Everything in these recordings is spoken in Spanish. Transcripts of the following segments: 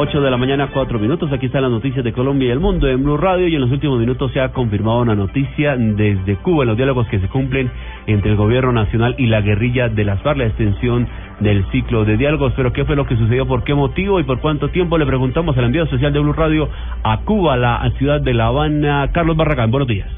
8 de la mañana, 4 minutos. Aquí están las noticias de Colombia y el mundo en Blue Radio. Y en los últimos minutos se ha confirmado una noticia desde Cuba en los diálogos que se cumplen entre el gobierno nacional y la guerrilla de las FARC, la extensión del ciclo de diálogos. Pero ¿qué fue lo que sucedió? ¿Por qué motivo y por cuánto tiempo? Le preguntamos al enviado especial de Blue Radio a Cuba, la ciudad de La Habana, Carlos Barragán. Buenos días.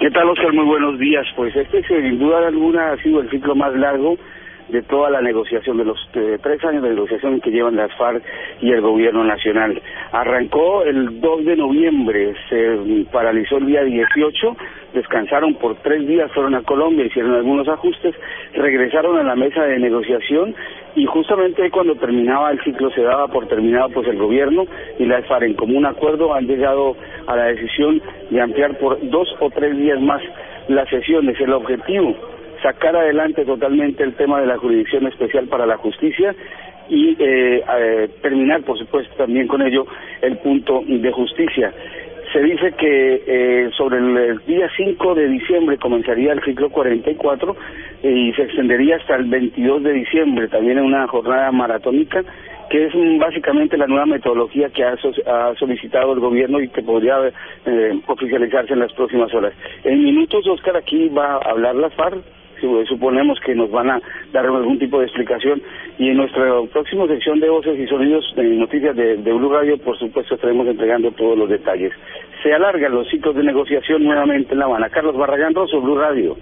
¿Qué tal, Oscar? Muy buenos días. Pues este, sin duda alguna, ha sido el ciclo más largo de toda la negociación, de los tres años de negociación que llevan las FARC y el gobierno nacional. Arrancó el 2 de noviembre, se paralizó el día 18, descansaron por tres días, fueron a Colombia, hicieron algunos ajustes, regresaron a la mesa de negociación y justamente cuando terminaba el ciclo se daba por terminado pues el gobierno y las FARC en común acuerdo han llegado a la decisión de ampliar por dos o tres días más las sesiones. El objetivo sacar adelante totalmente el tema de la jurisdicción especial para la justicia y eh, eh, terminar, por supuesto, también con ello el punto de justicia. Se dice que eh, sobre el, día 5 de diciembre comenzaría el ciclo 44 y se extendería hasta el 22 de diciembre, también en una jornada maratónica que es básicamente la nueva metodología que ha, solicitado el gobierno y que podría oficializarse en las próximas horas. En minutos, Oscar, aquí va a hablar la FARC, suponemos que nos van a dar algún tipo de explicación y en nuestra próxima sección de voces y sonidos de noticias de, Blue Radio por supuesto estaremos entregando todos los detalles. Se alargan los ciclos de negociación nuevamente en La Habana. Carlos Barragán Rosso, Blue Radio.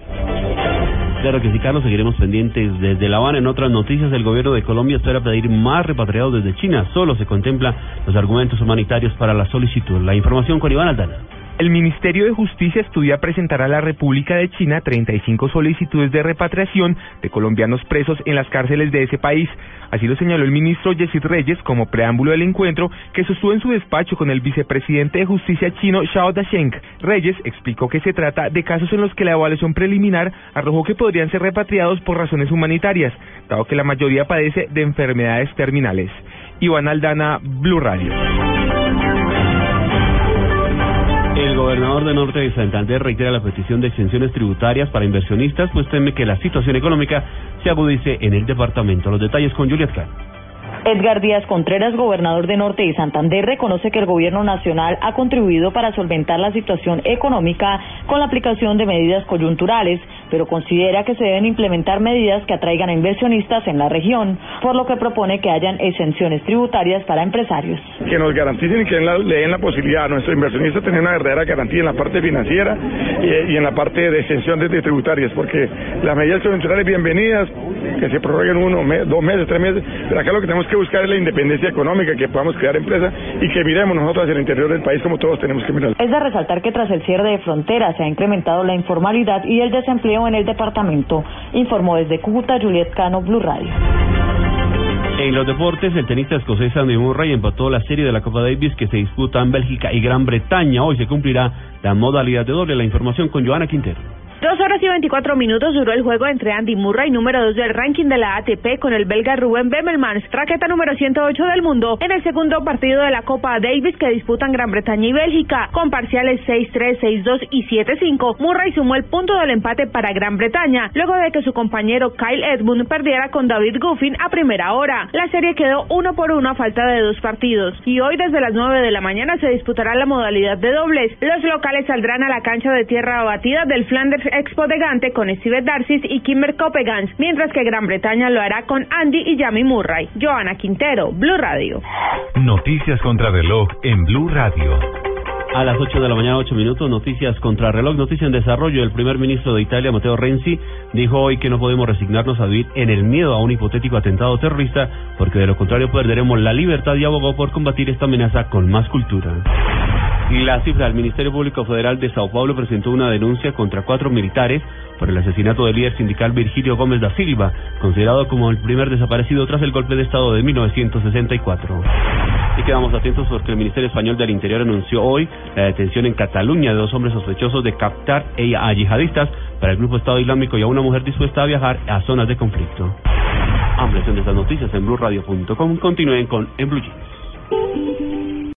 Claro que sí, Carlos, seguiremos pendientes desde La Habana. En otras noticias, el gobierno de Colombia espera pedir más repatriados desde China. Solo se contempla los argumentos humanitarios para la solicitud. La información con Iván Aldana. El Ministerio de Justicia estudia presentar a la República de China 35 solicitudes de repatriación de colombianos presos en las cárceles de ese país. Así lo señaló el ministro Yesid Reyes como preámbulo del encuentro que sostuvo en su despacho con el vicepresidente de Justicia chino Xiao Dasheng. Reyes explicó que se trata de casos en los que la evaluación preliminar arrojó que podrían ser repatriados por razones humanitarias, dado que la mayoría padece de enfermedades terminales. Iván Aldana, Blue Radio. Gobernador de Norte de Santander reitera la petición de exenciones tributarias para inversionistas, pues teme que la situación económica se agudice en el departamento. Los detalles con Juliet. Edgar Díaz Contreras, gobernador de Norte y Santander, reconoce que el gobierno nacional ha contribuido para solventar la situación económica con la aplicación de medidas coyunturales, pero considera que se deben implementar medidas que atraigan a inversionistas en la región, por lo que propone que hayan exenciones tributarias para empresarios. Que nos garanticen y que le den la posibilidad a nuestros inversionistas tener una verdadera garantía en la parte financiera y, en la parte de exención de tributarias, porque las medidas coyunturales bienvenidas, que se prorroguen uno, dos meses, tres meses, pero acá lo que tenemos que buscar es la independencia económica, que podamos crear empresas y que miremos nosotros hacia el interior del país como todos tenemos que mirar. Es de resaltar que tras el cierre de fronteras se ha incrementado la informalidad y el desempleo en el departamento, informó desde Cúcuta Juliet Cano, Blue Radio. En los deportes, el tenista escocés Andy Murray empató la serie de la Copa Davis que se disputa en Bélgica y Gran Bretaña. Hoy se cumplirá la modalidad de doble. La información con Joana Quintero. Dos horas y veinticuatro minutos duró el juego entre Andy Murray, número dos del ranking de la ATP, con el belga Ruben Bemelmans, raqueta número 108 del mundo, en el segundo partido de la Copa Davis que disputan Gran Bretaña y Bélgica, con parciales 6-3, 6-2 y 7-5. Murray sumó el punto del empate para Gran Bretaña, luego de que su compañero Kyle Edmund perdiera con David Goffin a primera hora. La serie quedó uno por uno a falta de dos partidos, y hoy desde las 9 de la mañana se disputará la modalidad de dobles. Los locales saldrán a la cancha de tierra batida del Flanders Expo de Gante con Steve Darcis y Kimmer Coppegans, mientras que Gran Bretaña lo hará con Andy y Jamie Murray. Joana Quintero, Blue Radio. Noticias contra reloj en Blue Radio. A las 8 de la mañana, 8 minutos, noticias contra reloj, noticia en desarrollo. El primer ministro de Italia, Matteo Renzi, dijo hoy que no podemos resignarnos a vivir en el miedo a un hipotético atentado terrorista, porque de lo contrario perderemos la libertad y abogó por combatir esta amenaza con más cultura. La cifra del Ministerio Público Federal de Sao Paulo presentó una denuncia contra cuatro militares por el asesinato del líder sindical Virgilio Gómez da Silva, considerado como el primer desaparecido tras el golpe de Estado de 1964. Y quedamos atentos porque el Ministerio Español del Interior anunció hoy la detención en Cataluña de dos hombres sospechosos de captar a yihadistas para el grupo Estado Islámico y a una mujer dispuesta a viajar a zonas de conflicto. Ampliación de estas noticias en blueradio.com. Continúen con En Blue Jeans.